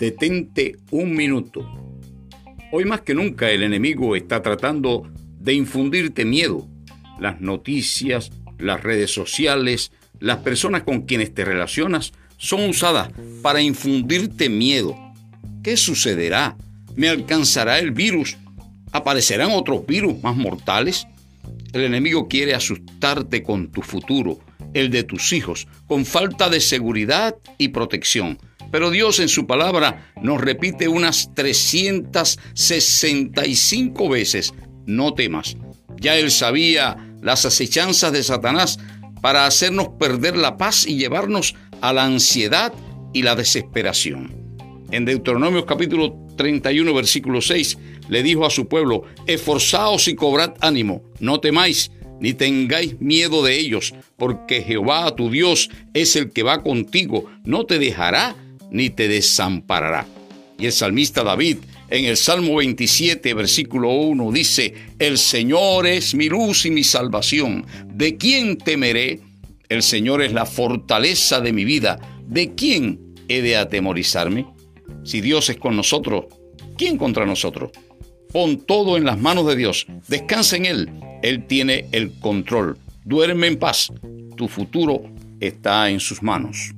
Detente un minuto. Hoy más que nunca el enemigo está tratando de infundirte miedo. Las noticias, las redes sociales, las personas con quienes te relacionas son usadas para infundirte miedo. ¿Qué sucederá? ¿Me alcanzará el virus? ¿Aparecerán otros virus más mortales? El enemigo quiere asustarte con tu futuro, el de tus hijos, con falta de seguridad y protección. Pero Dios en su palabra nos repite unas 365 veces, no temas. Ya él sabía las acechanzas de Satanás para hacernos perder la paz y llevarnos a la ansiedad y la desesperación. En Deuteronomio capítulo 31 versículo 6 le dijo a su pueblo, esforzaos y cobrad ánimo, no temáis, ni tengáis miedo de ellos, porque Jehová tu Dios es el que va contigo, no te dejará ni te desamparará. Y el salmista David en el Salmo 27, versículo 1 dice, El Señor es mi luz y mi salvación. ¿De quién temeré? El Señor es la fortaleza de mi vida. ¿De quién he de atemorizarme? Si Dios es con nosotros, ¿quién contra nosotros? Pon todo en las manos de Dios. Descansa en Él. Él tiene el control. Duerme en paz. Tu futuro está en sus manos.